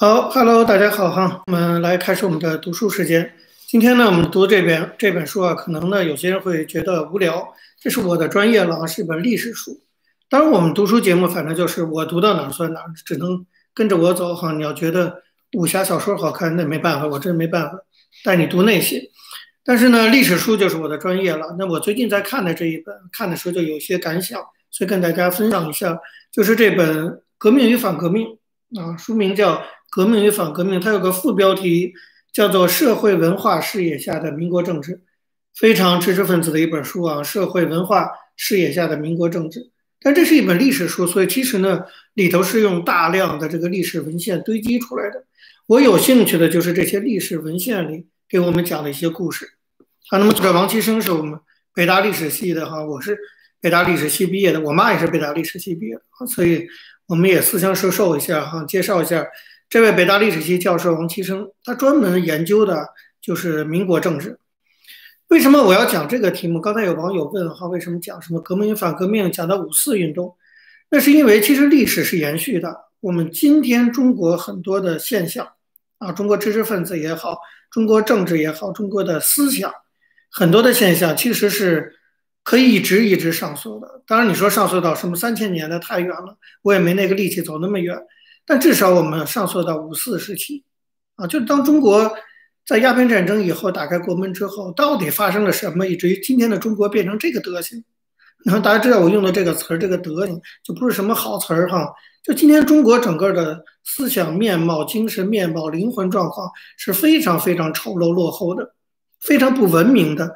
好，Hello，大家好哈，我们来开始我们的读书时间。今天呢，我们读这边这本书啊，可能呢有些人会觉得无聊，这是我的专业了啊，是一本历史书。当然，我们读书节目反正就是我读到哪儿算哪儿，只能跟着我走哈。你要觉得武侠小说好看，那没办法，我真没办法带你读那些。但是呢，历史书就是我的专业了。那我最近在看的这一本，看的时候就有些感想，所以跟大家分享一下，就是这本《革命与反革命》啊，书名叫。革命与反革命，它有个副标题叫做《社会文化视野下的民国政治》，非常知识分子的一本书啊。社会文化视野下的民国政治，但这是一本历史书，所以其实呢，里头是用大量的这个历史文献堆积出来的。我有兴趣的就是这些历史文献里给我们讲的一些故事。啊，那么作者王岐生是我们北大历史系的哈，我是北大历史系毕业的，我妈也是北大历史系毕业的，所以我们也私相授受一下哈，介绍一下。这位北大历史系教授王岐生，他专门研究的就是民国政治。为什么我要讲这个题目？刚才有网友问哈，为什么讲什么革命反革命，讲到五四运动？那是因为其实历史是延续的。我们今天中国很多的现象啊，中国知识分子也好，中国政治也好，中国的思想很多的现象，其实是可以一直一直上溯的。当然，你说上溯到什么三千年的太远了，我也没那个力气走那么远。但至少我们上溯到五四时期，啊，就是当中国在鸦片战争以后打开国门之后，到底发生了什么，以至于今天的中国变成这个德行？然后大家知道我用的这个词儿，这个德行就不是什么好词儿哈。就今天中国整个的思想面貌、精神面貌、灵魂状况是非常非常丑陋落后的，非常不文明的。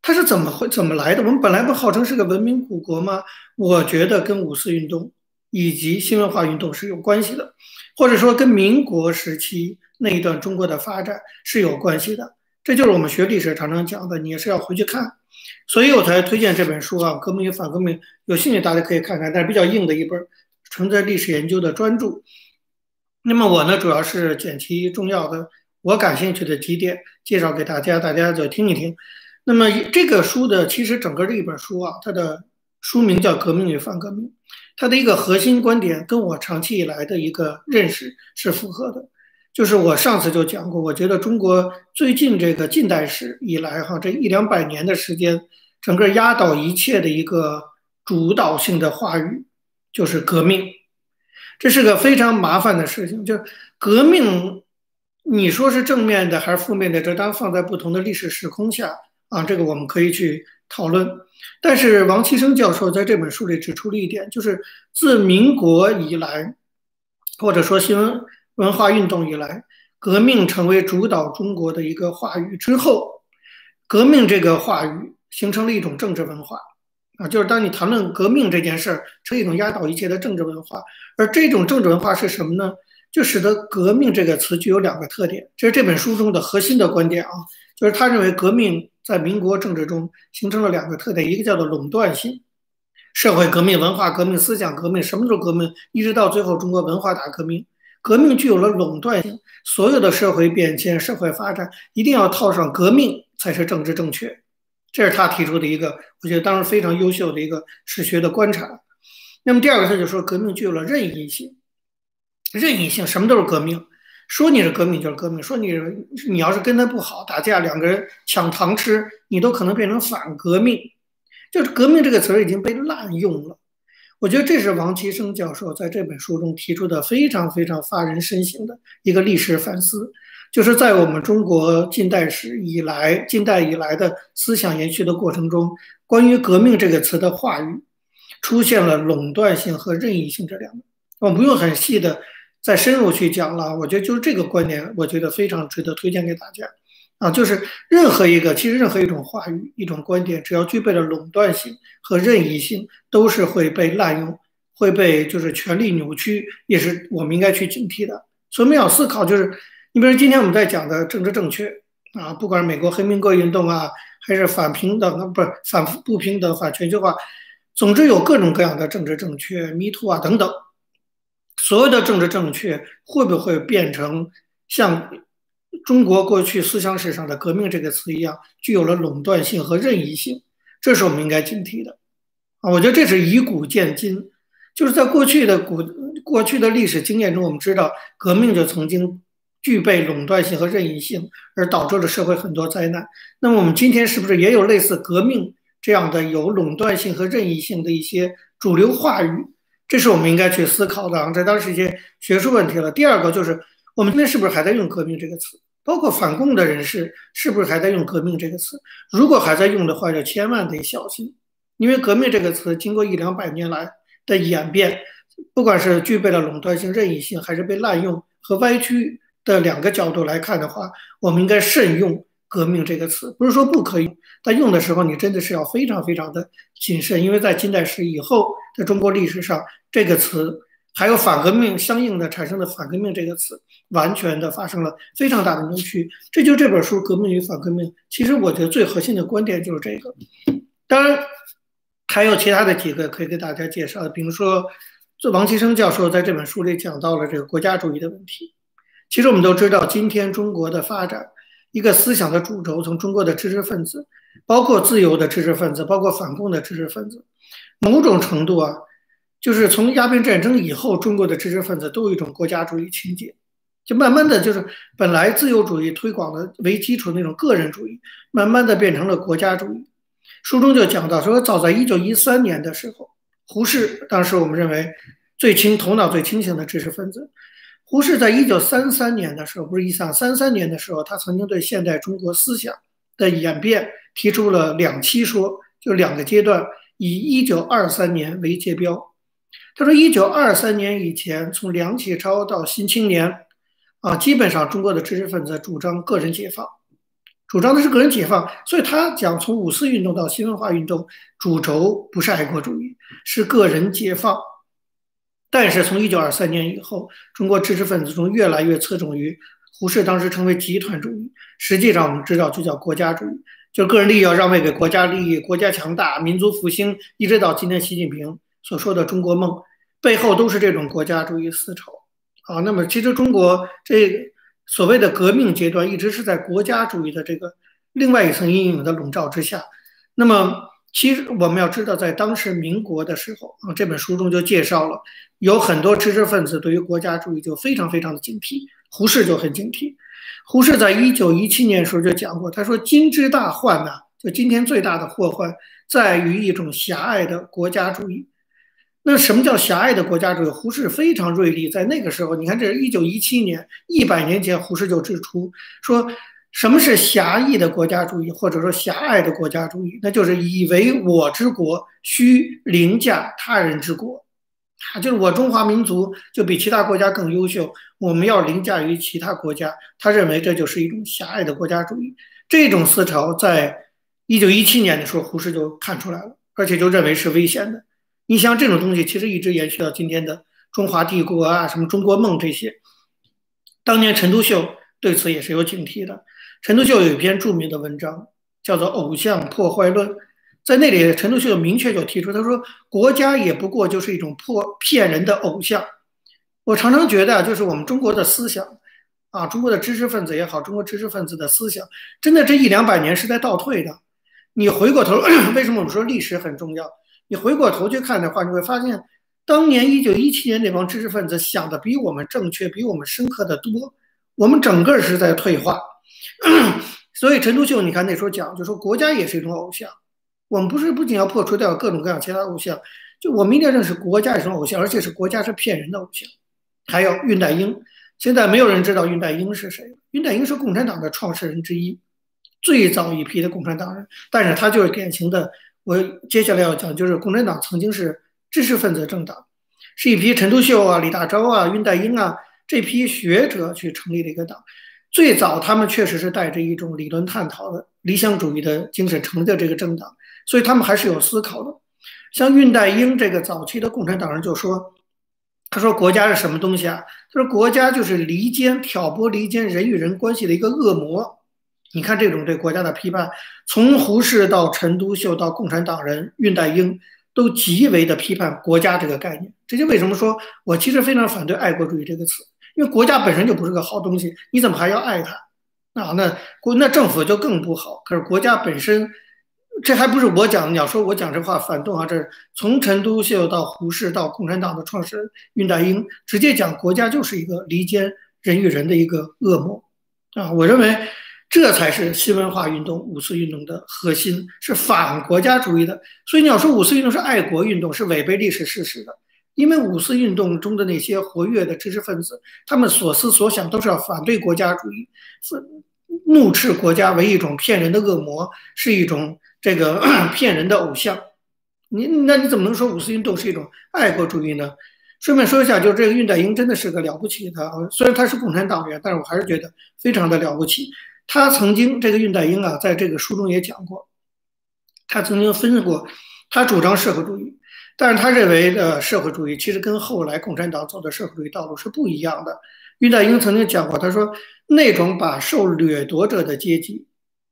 它是怎么会怎么来的？我们本来不号称是个文明古国吗？我觉得跟五四运动。以及新文化运动是有关系的，或者说跟民国时期那一段中国的发展是有关系的。这就是我们学历史常常讲的，你也是要回去看。所以我才推荐这本书啊，《革命与反革命》，有兴趣大家可以看看，但是比较硬的一本，存在历史研究的专著。那么我呢，主要是捡其重要的、我感兴趣的几点介绍给大家，大家就听一听。那么这个书的其实整个这一本书啊，它的书名叫《革命与反革命》。它的一个核心观点跟我长期以来的一个认识是符合的，就是我上次就讲过，我觉得中国最近这个近代史以来哈，这一两百年的时间，整个压倒一切的一个主导性的话语就是革命，这是个非常麻烦的事情。就革命，你说是正面的还是负面的，这当放在不同的历史时空下啊，这个我们可以去讨论。但是王其生教授在这本书里指出了一点，就是自民国以来，或者说新文化运动以来，革命成为主导中国的一个话语之后，革命这个话语形成了一种政治文化啊，就是当你谈论革命这件事儿，是一种压倒一切的政治文化。而这种政治文化是什么呢？就使得革命这个词具有两个特点，这是这本书中的核心的观点啊，就是他认为革命。在民国政治中形成了两个特点，一个叫做垄断性，社会革命、文化革命、思想革命，什么时候革命？一直到最后中国文化大革命，革命具有了垄断性，所有的社会变迁、社会发展一定要套上革命才是政治正确，这是他提出的一个，我觉得当时非常优秀的一个史学的观察。那么第二个，他就说革命具有了任意性，任意性什么都是革命。说你是革命就是革命，说你你要是跟他不好打架，两个人抢糖吃，你都可能变成反革命。就是革命这个词儿已经被滥用了。我觉得这是王岐生教授在这本书中提出的非常非常发人深省的一个历史反思，就是在我们中国近代史以来、近代以来的思想延续的过程中，关于革命这个词的话语出现了垄断性和任意性这两个。我不用很细的。再深入去讲了，我觉得就是这个观点，我觉得非常值得推荐给大家啊！就是任何一个，其实任何一种话语、一种观点，只要具备了垄断性和任意性，都是会被滥用，会被就是权力扭曲，也是我们应该去警惕的。所以我们要思考，就是你比如今天我们在讲的政治正确啊，不管是美国黑民国运动啊，还是反平等，不是反不平等、反全球化，总之有各种各样的政治正确、迷途啊等等。所有的政治正确会不会变成像中国过去思想史上的“革命”这个词一样，具有了垄断性和任意性？这是我们应该警惕的啊！我觉得这是以古见今，就是在过去的古过去的历史经验中，我们知道革命就曾经具备垄断性和任意性，而导致了社会很多灾难。那么我们今天是不是也有类似革命这样的有垄断性和任意性的一些主流话语？这是我们应该去思考的啊，这当然是一些学术问题了。第二个就是我们今天是不是还在用“革命”这个词？包括反共的人士是不是还在用“革命”这个词？如果还在用的话，就千万得小心，因为“革命”这个词经过一两百年来。的演变，不管是具备了垄断性、任意性，还是被滥用和歪曲的两个角度来看的话，我们应该慎用“革命”这个词。不是说不可以，但用的时候你真的是要非常非常的谨慎，因为在近代史以后，在中国历史上，这个词还有反革命相应的产生的反革命这个词，完全的发生了非常大的扭曲。这就这本书《革命与反革命》，其实我觉得最核心的观点就是这个。当然。还有其他的几个可以给大家介绍，比如说，这王其生教授在这本书里讲到了这个国家主义的问题。其实我们都知道，今天中国的发展，一个思想的主轴，从中国的知识分子，包括自由的知识分子，包括反共的知识分子，某种程度啊，就是从鸦片战争以后，中国的知识分子都有一种国家主义情节，就慢慢的就是本来自由主义推广的为基础的那种个人主义，慢慢的变成了国家主义。书中就讲到说，早在一九一三年的时候，胡适当时我们认为最清、头脑最清醒的知识分子，胡适在一九三三年的时候，不是一三三三年的时候，他曾经对现代中国思想的演变提出了两期说，就两个阶段，以一九二三年为界标。他说，一九二三年以前，从梁启超到新青年，啊，基本上中国的知识分子主张个人解放。主张的是个人解放，所以他讲从五四运动到新文化运动，主轴不是爱国主义，是个人解放。但是从一九二三年以后，中国知识分子中越来越侧重于胡适当时称为集团主义，实际上我们知道就叫国家主义，就个人利益要让位给国家利益，国家强大，民族复兴，一直到今天习近平所说的中国梦，背后都是这种国家主义思潮。啊，那么其实中国这。所谓的革命阶段一直是在国家主义的这个另外一层阴影的笼罩之下。那么，其实我们要知道，在当时民国的时候啊，这本书中就介绍了，有很多知识分子对于国家主义就非常非常的警惕。胡适就很警惕。胡适在一九一七年时候就讲过，他说：“今之大患呐，就今天最大的祸患，在于一种狭隘的国家主义。”那什么叫狭隘的国家主义？胡适非常锐利，在那个时候，你看，这是一九一七年，一百年前，胡适就指出说，什么是狭义的国家主义，或者说狭隘的国家主义？那就是以为我之国需凌驾他人之国，啊，就是我中华民族就比其他国家更优秀，我们要凌驾于其他国家。他认为这就是一种狭隘的国家主义。这种思潮在一九一七年的时候，胡适就看出来了，而且就认为是危险的。你像这种东西，其实一直延续到今天的中华帝国啊，什么中国梦这些。当年陈独秀对此也是有警惕的。陈独秀有一篇著名的文章，叫做《偶像破坏论》。在那里，陈独秀明确就提出，他说：“国家也不过就是一种破骗人的偶像。”我常常觉得，就是我们中国的思想啊，中国的知识分子也好，中国知识分子的思想，真的这一两百年是在倒退的。你回过头，为什么我们说历史很重要？你回过头去看的话，你会发现，当年一九一七年那帮知识分子想的比我们正确，比我们深刻的多。我们整个是在退化。所以陈独秀，你看那时候讲，就说国家也是一种偶像。我们不是不仅要破除掉各种各样其他偶像，就我们一定要认识国家是偶像，而且是国家是骗人的偶像。还有恽代英，现在没有人知道恽代英是谁。恽代英是共产党的创始人之一，最早一批的共产党人，但是他就是典型的。我接下来要讲，就是共产党曾经是知识分子政党，是一批陈独秀啊、李大钊啊、恽代英啊这批学者去成立的一个党。最早他们确实是带着一种理论探讨的理想主义的精神成立这个政党，所以他们还是有思考的。像恽代英这个早期的共产党人就说：“他说国家是什么东西啊？他说国家就是离间、挑拨离间人与人关系的一个恶魔。”你看这种对国家的批判，从胡适到陈独秀到共产党人恽代英，都极为的批判国家这个概念。这就为什么说我其实非常反对爱国主义这个词，因为国家本身就不是个好东西，你怎么还要爱它？啊，那国那政府就更不好。可是国家本身，这还不是我讲的，你要说我讲这话反动啊，这从陈独秀到胡适到共产党的创始人恽代英，直接讲国家就是一个离间人与人的一个恶魔啊！我认为这才是新文化运动、五四运动的核心，是反国家主义的。所以你要说五四运动是爱国运动，是违背历史事实的。因为五四运动中的那些活跃的知识分子，他们所思所想都是要反对国家主义，怒斥国家为一种骗人的恶魔，是一种这个 骗人的偶像。你那你怎么能说五四运动是一种爱国主义呢？顺便说一下，就这个恽代英真的是个了不起的，虽然他是共产党员，但是我还是觉得非常的了不起。他曾经这个恽代英啊，在这个书中也讲过，他曾经分析过，他主张社会主义。但是他认为的社会主义其实跟后来共产党走的社会主义道路是不一样的。恽代英曾经讲过，他说那种把受掠夺者的阶级，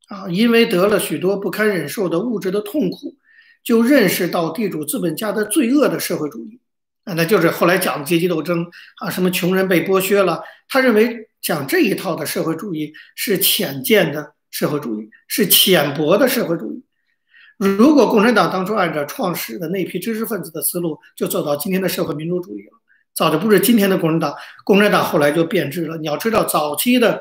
啊，因为得了许多不堪忍受的物质的痛苦，就认识到地主资本家的罪恶的社会主义，啊，那就是后来讲的阶级斗争啊，什么穷人被剥削了。他认为讲这一套的社会主义是浅见的社会主义，是浅薄的社会主义。如果共产党当初按照创始的那批知识分子的思路，就走到今天的社会民主主义了，早就不是今天的共产党。共产党后来就变质了。你要知道，早期的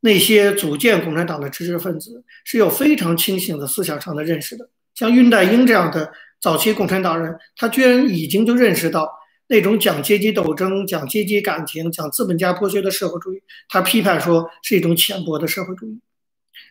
那些组建共产党的知识分子是有非常清醒的思想上的认识的。像恽代英这样的早期共产党人，他居然已经就认识到那种讲阶级斗争、讲阶级感情、讲资本家剥削的社会主义，他批判说是一种浅薄的社会主义。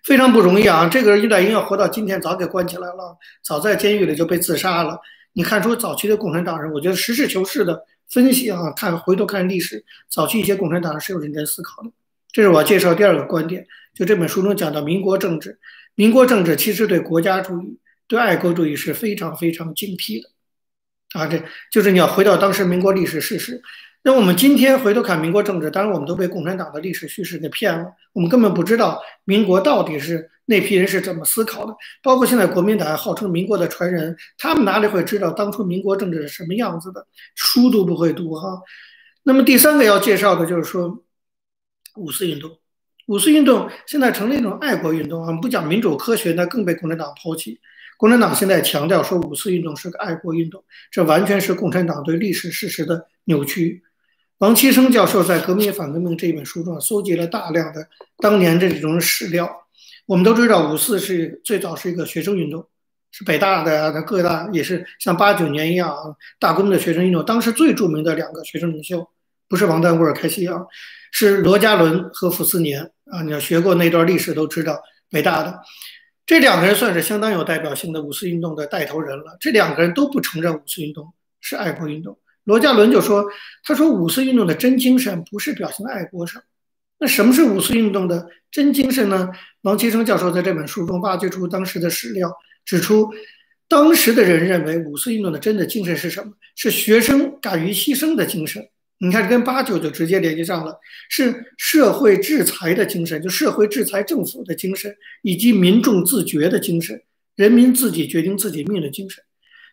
非常不容易啊！这个恽代英要活到今天，早给关起来了，早在监狱里就被自杀了。你看出早期的共产党人，我觉得实事求是的分析啊，看回头看历史，早期一些共产党人是有认真思考的。这是我介绍第二个观点，就这本书中讲到民国政治，民国政治其实对国家主义、对爱国主义是非常非常警惕的啊！这就是你要回到当时民国历史事实。那我们今天回头看民国政治，当然我们都被共产党的历史叙事给骗了，我们根本不知道民国到底是那批人是怎么思考的。包括现在国民党号称民国的传人，他们哪里会知道当初民国政治是什么样子的？书都不会读哈。那么第三个要介绍的就是说五四运动，五四运动现在成了一种爱国运动啊，不讲民主科学，那更被共产党抛弃。共产党现在强调说五四运动是个爱国运动，这完全是共产党对历史事实的扭曲。王岐生教授在《革命反革命》这一本书中搜集了大量的当年这种史料。我们都知道，五四是最早是一个学生运动，是北大的、各大也是像八九年一样啊大规模的学生运动。当时最著名的两个学生领袖，不是王丹、沃尔开西啊，是罗家伦和傅斯年啊。你要学过那段历史，都知道北大的这两个人算是相当有代表性的五四运动的带头人了。这两个人都不承认五四运动是爱国运动。罗家伦就说：“他说五四运动的真精神不是表现在爱国上，那什么是五四运动的真精神呢？”王岐生教授在这本书中挖掘出当时的史料，指出，当时的人认为五四运动的真的精神是什么？是学生敢于牺牲的精神。你看，跟八九就直接联系上了，是社会制裁的精神，就社会制裁政府的精神，以及民众自觉的精神，人民自己决定自己命的精神。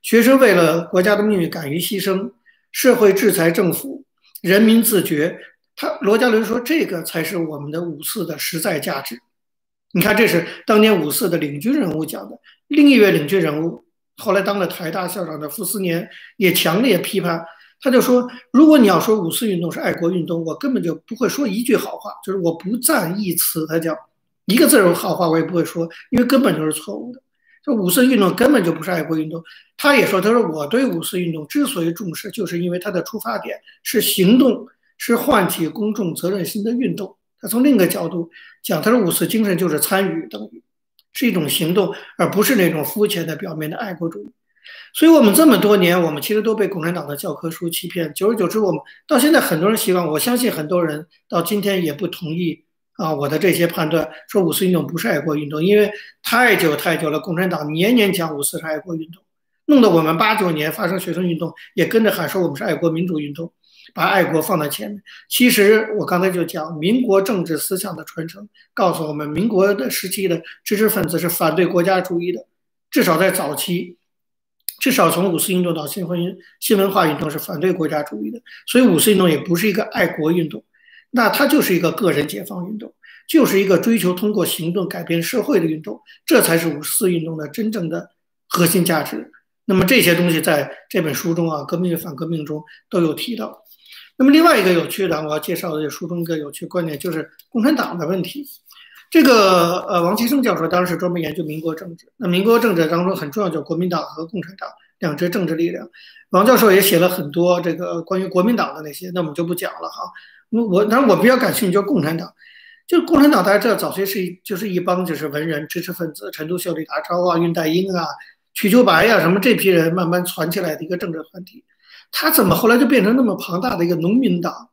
学生为了国家的命运敢于牺牲。社会制裁政府，人民自觉。他罗家伦说，这个才是我们的五四的实在价值。你看，这是当年五四的领军人物讲的。另一位领军人物，后来当了台大校长的傅斯年也强烈批判。他就说，如果你要说五四运动是爱国运动，我根本就不会说一句好话，就是我不赞一词。他讲一个字儿好话，我也不会说，因为根本就是错误的。这五四运动根本就不是爱国运动。他也说：“他说我对五四运动之所以重视，就是因为它的出发点是行动，是唤起公众责任心的运动。他从另一个角度讲，他说五四精神就是参与，等于是一种行动，而不是那种肤浅的表面的爱国主义。所以，我们这么多年，我们其实都被共产党的教科书欺骗。久而久之，我们到现在很多人希望，我相信很多人到今天也不同意。”啊，我的这些判断说五四运动不是爱国运动，因为太久太久了，共产党年年讲五四是爱国运动，弄得我们八九年发生学生运动也跟着喊说我们是爱国民主运动，把爱国放在前面。其实我刚才就讲，民国政治思想的传承告诉我们，民国的时期的知识分子是反对国家主义的，至少在早期，至少从五四运动到新婚新文化运动是反对国家主义的，所以五四运动也不是一个爱国运动。那它就是一个个人解放运动，就是一个追求通过行动改变社会的运动，这才是五四运动的真正的核心价值。那么这些东西在这本书中啊，《革命与反革命》中都有提到。那么另外一个有趣的，我要介绍的书中一个有趣观点，就是共产党的问题。这个呃，王其生教授当时专门研究民国政治，那民国政治当中很重要就国民党和共产党两支政治力量。王教授也写了很多这个关于国民党的那些，那我们就不讲了哈。我我当然我比较感兴趣，就共产党，就共产党大家知道，早期是一就是一帮就是文人知识分子，陈独秀、李大钊啊、恽代英啊、瞿秋白呀什么这批人慢慢传起来的一个政治团体。他怎么后来就变成那么庞大的一个农民党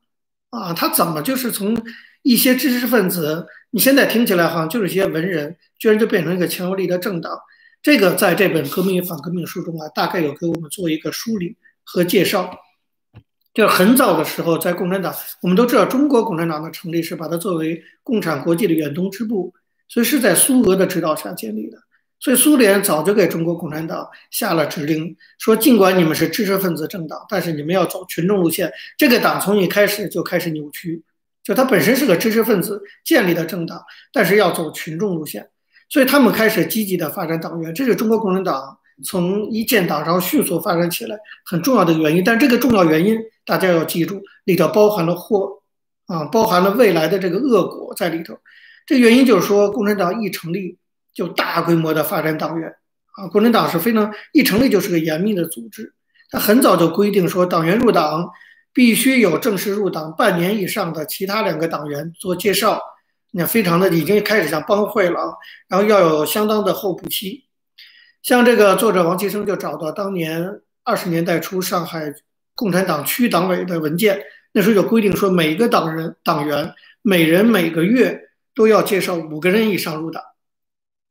啊？他怎么就是从一些知识分子，你现在听起来好像就是一些文人，居然就变成一个强有力的政党？这个在这本《革命与反革命》书中啊，大概有给我们做一个梳理和介绍。就是很早的时候，在共产党，我们都知道，中国共产党的成立是把它作为共产国际的远东支部，所以是在苏俄的指导下建立的。所以苏联早就给中国共产党下了指令，说尽管你们是知识分子政党，但是你们要走群众路线。这个党从一开始就开始扭曲，就他本身是个知识分子建立的政党，但是要走群众路线。所以他们开始积极的发展党员，这是中国共产党从一建党然后迅速发展起来很重要的原因。但这个重要原因大家要记住，里头包含了祸啊，包含了未来的这个恶果在里头。这原因就是说，共产党一成立就大规模的发展党员啊，共产党是非常一成立就是个严密的组织，他很早就规定说，党员入党必须有正式入党半年以上的其他两个党员做介绍。那非常的已经开始像帮会了，然后要有相当的候补期。像这个作者王其生就找到当年二十年代初上海共产党区党委的文件，那时候有规定说，每个党人党员每人每个月都要介绍五个人以上入党。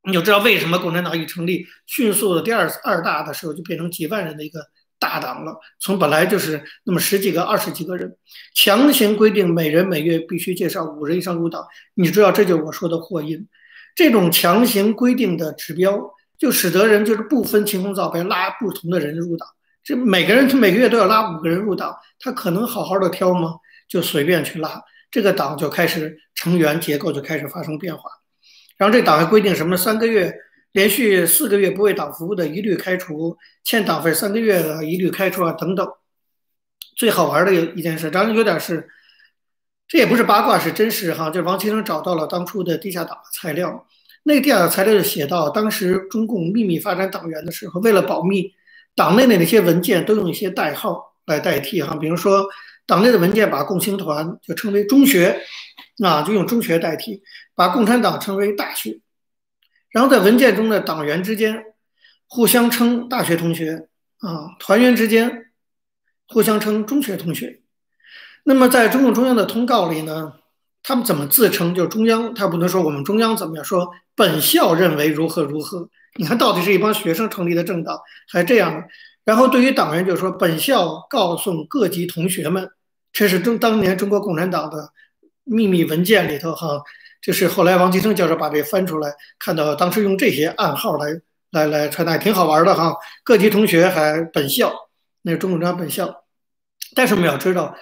你就知道为什么共产党一成立，迅速的第二二大的时候就变成几万人的一个。大党了，从本来就是那么十几个、二十几个人，强行规定每人每月必须介绍五人以上入党，你知道这就是我说的祸因。这种强行规定的指标，就使得人就是不分青红皂白拉不同的人入党。这每个人他每个月都要拉五个人入党，他可能好好的挑吗？就随便去拉，这个党就开始成员结构就开始发生变化。然后这党还规定什么三个月。连续四个月不为党服务的，一律开除；欠党费三个月的，一律开除啊，等等。最好玩的有一件事，当然有点是，这也不是八卦，是真实哈。就是王岐生找到了当初的地下党的材料，那个地下材料就写到，当时中共秘密发展党员的时候，为了保密，党内的那些文件都用一些代号来代替哈。比如说，党内的文件把共青团就称为中学，啊，就用中学代替；把共产党称为大学。然后在文件中的党员之间互相称大学同学啊，团员之间互相称中学同学。那么在中共中央的通告里呢，他们怎么自称？就是中央，他不能说我们中央怎么样，说本校认为如何如何。你看到底是一帮学生成立的政党，还这样。然后对于党员就是说，本校告诉各级同学们，这是中当年中国共产党的秘密文件里头哈。就是后来王岐生教授把这翻出来，看到当时用这些暗号来来来传达，挺好玩的哈。各级同学还本校，那是中共中央本校。但是我们要知道，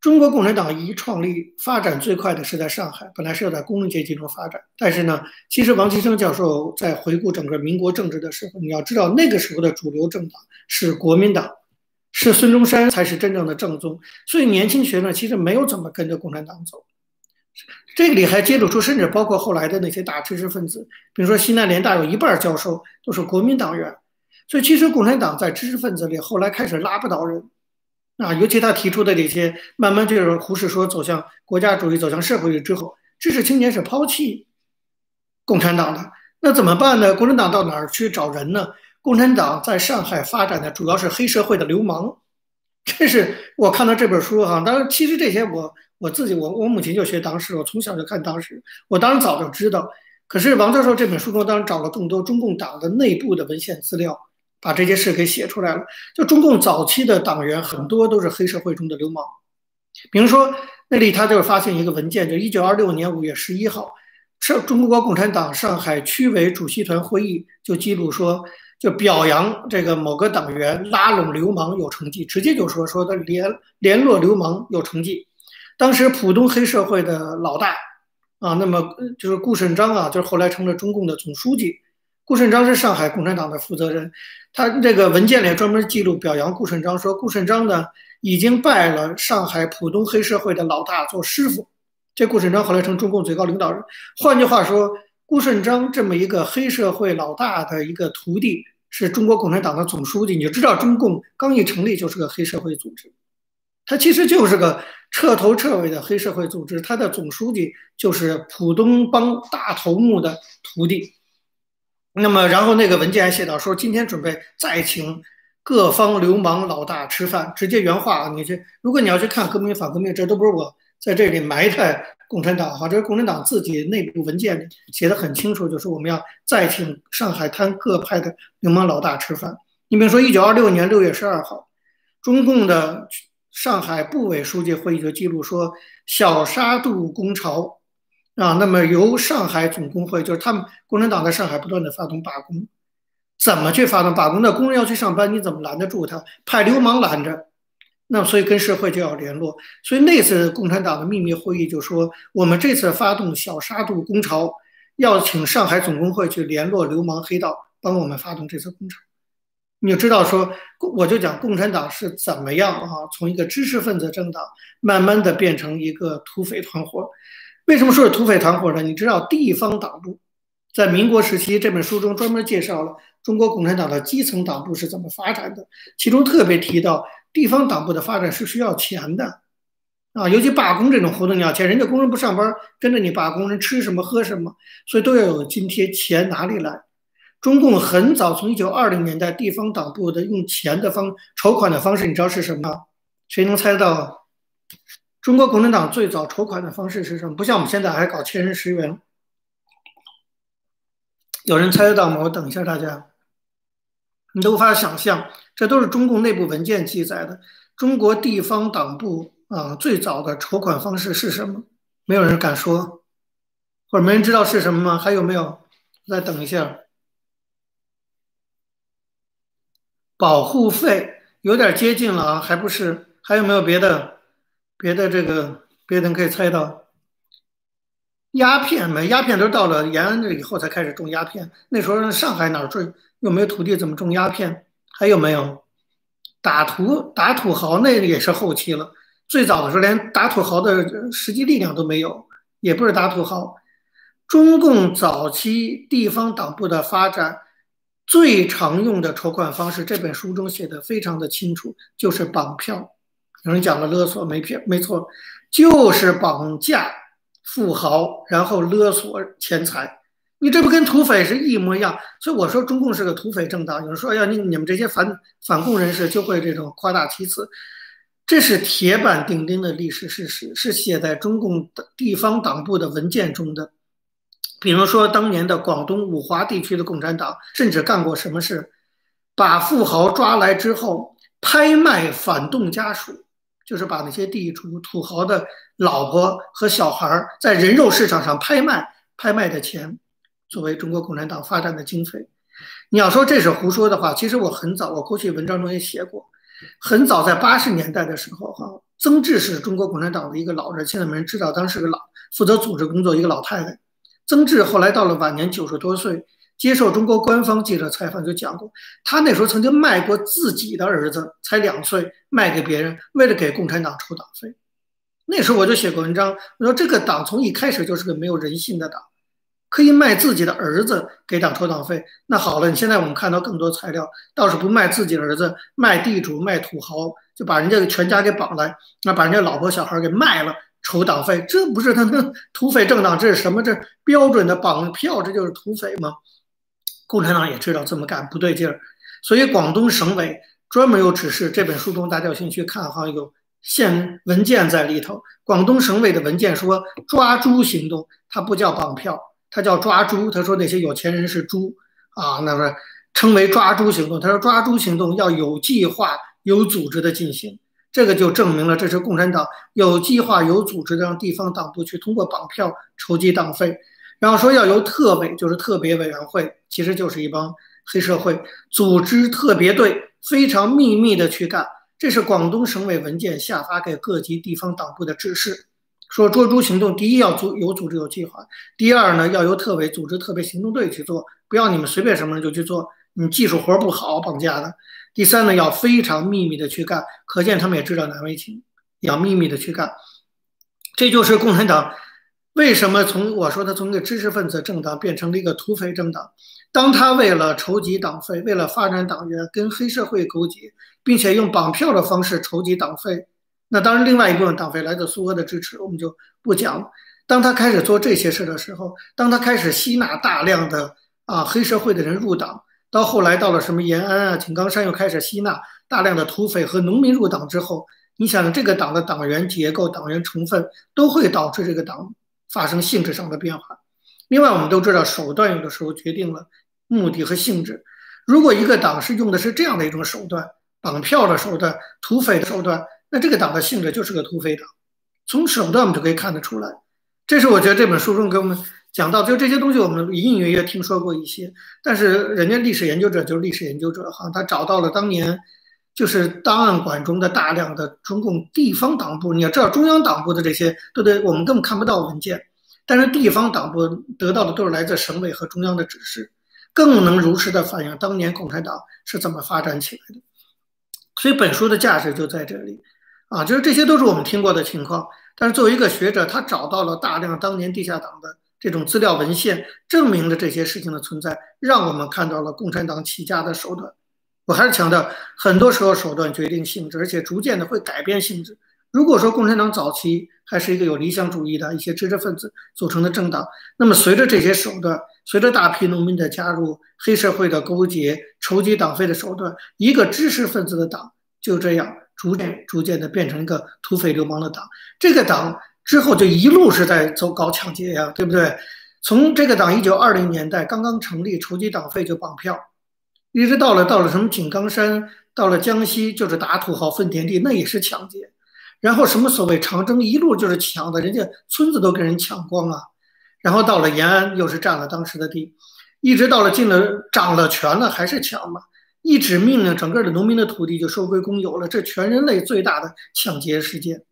中国共产党一创立发展最快的是在上海，本来是要在工人阶级中发展。但是呢，其实王岐生教授在回顾整个民国政治的时候，你要知道那个时候的主流政党是国民党，是孙中山才是真正的正宗。所以年轻学生其实没有怎么跟着共产党走。这个里还揭露出，甚至包括后来的那些大知识分子，比如说西南联大有一半教授都是国民党员，所以其实共产党在知识分子里后来开始拉不倒人，啊，尤其他提出的这些，慢慢就是胡适说走向国家主义、走向社会主义之后，知识青年是抛弃共产党的，那怎么办呢？共产党到哪儿去找人呢？共产党在上海发展的主要是黑社会的流氓，这是我看到这本书哈，当然其实这些我。我自己，我我母亲就学党史，我从小就看党史，我当然早就知道。可是王教授这本书中，当然找了更多中共党的内部的文献资料，把这些事给写出来了。就中共早期的党员很多都是黑社会中的流氓，比如说那里他就发现一个文件，就一九二六年五月十一号，上中国共产党上海区委主席团会议就记录说，就表扬这个某个党员拉拢流氓有成绩，直接就说说他联联络流氓有成绩。当时浦东黑社会的老大啊，那么就是顾顺章啊，就是后来成了中共的总书记。顾顺章是上海共产党的负责人，他这个文件里专门记录表扬顾顺章，说顾顺章呢已经拜了上海浦东黑社会的老大做师傅。这顾顺章后来成中共最高领导人。换句话说，顾顺章这么一个黑社会老大的一个徒弟，是中国共产党的总书记。你就知道，中共刚一成立就是个黑社会组织，它其实就是个彻头彻尾的黑社会组织。它的总书记就是浦东帮大头目的徒弟。那么，然后那个文件还写到说，今天准备再请各方流氓老大吃饭，直接原话啊，你去，如果你要去看革命反革命，这都不是我在这里埋汰共产党哈，这是共产党自己内部文件里写的很清楚，就是我们要再请上海滩各派的流氓老大吃饭。你比如说，一九二六年六月十二号，中共的上海部委书记会议就记录说，小沙渡工潮。啊，那么由上海总工会，就是他们共产党在上海不断的发动罢工，怎么去发动罢工？那工人要去上班，你怎么拦得住他？派流氓拦着，那所以跟社会就要联络。所以那次共产党的秘密会议就说，我们这次发动小沙渡工潮，要请上海总工会去联络流氓黑道，帮我们发动这次工潮。你就知道说，我就讲共产党是怎么样啊，从一个知识分子政党，慢慢的变成一个土匪团伙。为什么说是土匪团伙呢？你知道地方党部在民国时期这本书中专门介绍了中国共产党的基层党部是怎么发展的，其中特别提到地方党部的发展是需要钱的啊，尤其罢工这种活动你要钱，人家工人不上班跟着你罢工，人吃什么喝什么，所以都要有津贴，钱哪里来？中共很早从一九二零年代地方党部的用钱的方筹款的方式，你知道是什么？谁能猜得到？中国共产党最早筹款的方式是什么？不像我们现在还搞千人十元。有人猜得到吗？我等一下大家，你都无法想象，这都是中共内部文件记载的。中国地方党部啊，最早的筹款方式是什么？没有人敢说，或者没人知道是什么吗？还有没有？再等一下，保护费有点接近了啊，还不是？还有没有别的？别的这个，别的人可以猜到，鸦片没，鸦片都到了延安这以后才开始种鸦片。那时候上海哪种又没有土地，怎么种鸦片？还有没有打土打土豪？那也是后期了。最早的时候连打土豪的实际力量都没有，也不是打土豪。中共早期地方党部的发展最常用的筹款方式，这本书中写的非常的清楚，就是绑票。有人讲了勒索没骗，没错，就是绑架富豪，然后勒索钱财。你这不跟土匪是一模一样？所以我说中共是个土匪政党。有人说呀，你你们这些反反共人士就会这种夸大其词，这是铁板钉钉的历史事实，是写在中共的地方党部的文件中的。比如说当年的广东五华地区的共产党，甚至干过什么事？把富豪抓来之后，拍卖反动家属。就是把那些地主、土豪的老婆和小孩在人肉市场上拍卖，拍卖的钱作为中国共产党发展的经费。你要说这是胡说的话，其实我很早，我过去文章中也写过，很早在八十年代的时候，哈，曾志是中国共产党的一个老人，现在没人知道，当时个老负责组织工作一个老太太。曾志后来到了晚年九十多岁。接受中国官方记者采访就讲过，他那时候曾经卖过自己的儿子，才两岁，卖给别人，为了给共产党筹党费。那时候我就写过文章，我说这个党从一开始就是个没有人性的党，可以卖自己的儿子给党筹党费。那好了，你现在我们看到更多材料，倒是不卖自己的儿子，卖地主、卖土豪，就把人家全家给绑来，那把人家老婆小孩给卖了筹党费，这不是他们 土匪政党，这是什么？这标准的绑票，这就是土匪吗？共产党也知道这么干不对劲儿，所以广东省委专门有指示。这本书中大家有兴趣看哈，有现文件在里头。广东省委的文件说，抓猪行动，它不叫绑票，它叫抓猪。他说那些有钱人是猪啊，那么称为抓猪行动。他说抓猪行动要有计划、有组织的进行，这个就证明了这是共产党有计划、有组织的让地方党部去通过绑票筹集党费。然后说要由特委，就是特别委员会，其实就是一帮黑社会组织特别队，非常秘密的去干。这是广东省委文件下发给各级地方党部的指示。说捉猪行动，第一要组有组织有计划，第二呢要由特委组织特别行动队去做，不要你们随便什么人就去做，你技术活不好绑架的。第三呢要非常秘密的去干，可见他们也知道难为情，要秘密的去干。这就是共产党为什么从我说他从一个知识分子政党变成了一个土匪政党。当他为了筹集党费，为了发展党员，跟黑社会勾结，并且用绑票的方式筹集党费，那当然另外一部分党费来自苏俄的支持，我们就不讲。当他开始做这些事的时候，当他开始吸纳大量的啊黑社会的人入党，到后来到了什么延安啊、井冈山又开始吸纳大量的土匪和农民入党之后，你想这个党的党员结构、党员成分都会导致这个党发生性质上的变化。另外，我们都知道手段有的时候决定了目的和性质。如果一个党是用的是这样的一种手段，绑票的手段、土匪的手段，那这个党的性质就是个土匪党。从手段我们就可以看得出来。这是我觉得这本书中给我们讲到，就这些东西我们隐隐约约听说过一些，但是人家历史研究者就是历史研究者哈，他找到了当年就是档案馆中的大量的中共地方党部。你要知道，中央党部的这些，对不对？我们根本看不到文件。但是地方党部得到的都是来自省委和中央的指示，更能如实的反映当年共产党是怎么发展起来的。所以本书的价值就在这里，啊，就是这些都是我们听过的情况。但是作为一个学者，他找到了大量当年地下党的这种资料文献，证明了这些事情的存在，让我们看到了共产党起家的手段。我还是强调，很多时候手段决定性质，而且逐渐的会改变性质。如果说共产党早期还是一个有理想主义的一些知识分子组成的政党，那么随着这些手段，随着大批农民的加入，黑社会的勾结、筹集党费的手段，一个知识分子的党就这样逐渐、逐渐的变成一个土匪流氓的党。这个党之后就一路是在走搞抢劫呀，对不对？从这个党一九二零年代刚刚成立，筹集党费就绑票，一直到了到了什么井冈山，到了江西就是打土豪分田地，那也是抢劫。然后什么所谓长征一路就是抢的，人家村子都跟人抢光了，然后到了延安又是占了当时的地，一直到了进了掌了权了还是抢嘛，一纸命令整个的农民的土地就收归公有了，这全人类最大的抢劫事件，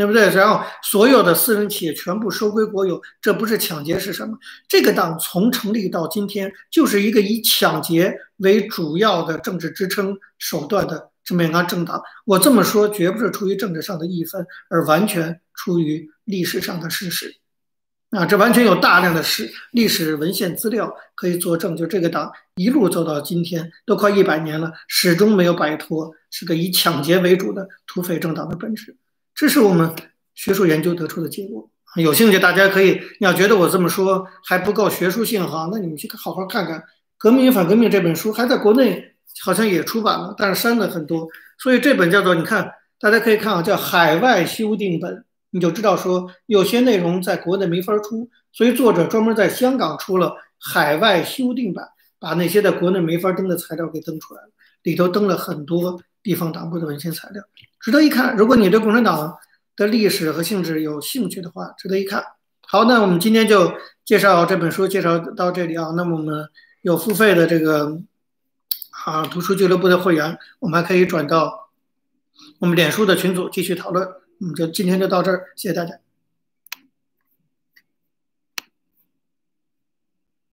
对不对？然后所有的私人企业全部收归国有，这不是抢劫是什么？这个党从成立到今天就是一个以抢劫为主要的政治支撑手段的。这么一个政党，我这么说绝不是出于政治上的义愤，而完全出于历史上的事实。啊，这完全有大量的史历史文献资料可以作证，就这个党一路走到今天，都快一百年了，始终没有摆脱是个以抢劫为主的土匪政党的本质。这是我们学术研究得出的结果。有兴趣大家可以，你要觉得我这么说还不够学术性哈，那你们去好好看看《革命与反革命》这本书，还在国内。好像也出版了，但是删了很多，所以这本叫做你看，大家可以看啊，叫海外修订本，你就知道说有些内容在国内没法出，所以作者专门在香港出了海外修订版，把那些在国内没法登的材料给登出来了，里头登了很多地方党部的文献材料，值得一看。如果你对共产党的历史和性质有兴趣的话，值得一看。好，那我们今天就介绍这本书，介绍到这里啊。那么我们有付费的这个。啊，读书俱乐部的会员，我们还可以转到我们脸书的群组继续讨论。我们就今天就到这儿，谢谢大家。